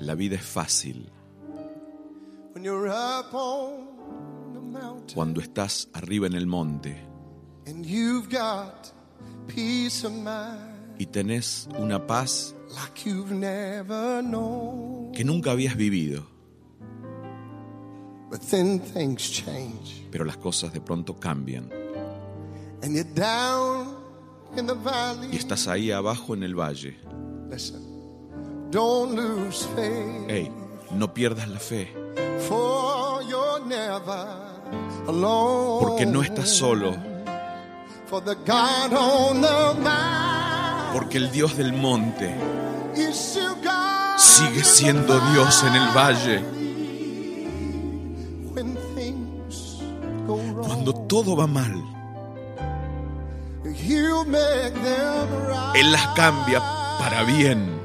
La vida es fácil. Cuando estás arriba en el monte. and you've got peace of mind y tenés una paz like you've never known. que nunca habías vivido, But then things change. Pero las cosas de pronto cambian. And you're down in the y valley. estás ahí abajo en el valle. Hey, no pierdas la fe, for you're never alone. porque no estás solo, For the God on the mountain porque el Dios del monte sigue siendo Dios en el valle. Cuando todo va mal. Él las cambia para bien.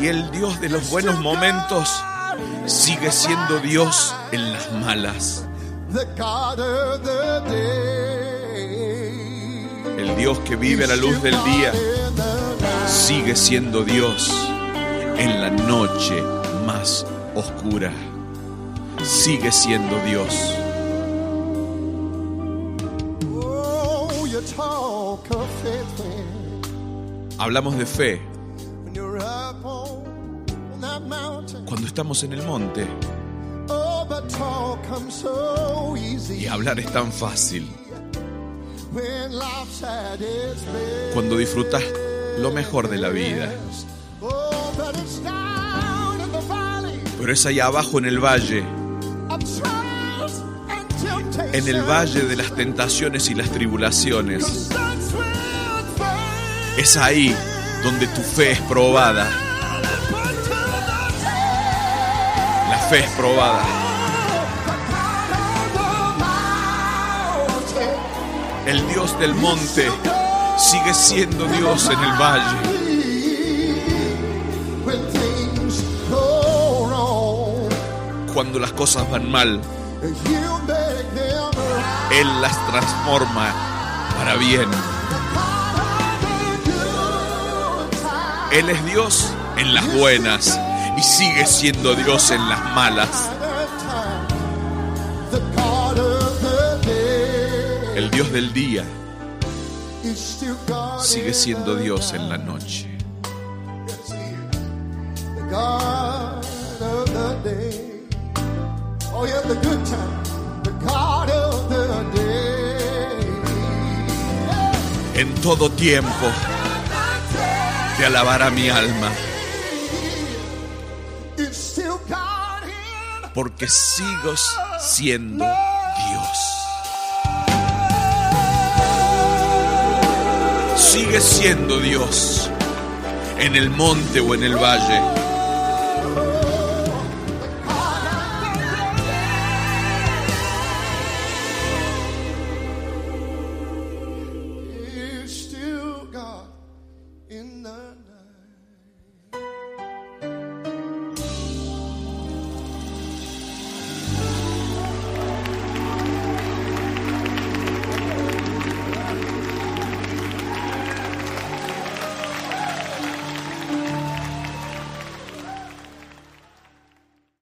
Y el Dios de los buenos momentos sigue siendo Dios en las malas. El Dios que vive a la luz del día sigue siendo Dios en la noche más oscura. Sigue siendo Dios. Hablamos de fe. Cuando estamos en el monte. Oh, y hablar es tan fácil. Cuando disfrutas lo mejor de la vida. Oh, Pero es allá abajo en el valle, en el valle de las tentaciones y las tribulaciones. Es ahí donde tu fe es probada. La fe es probada. El Dios del monte sigue siendo Dios en el valle. Cuando las cosas van mal, Él las transforma para bien. Él es Dios en las buenas y sigue siendo Dios en las malas. El Dios del día sigue siendo Dios en la noche. Oh. En todo tiempo te alabará mi alma, porque sigo siendo Dios. Sigue siendo Dios en el monte o en el valle.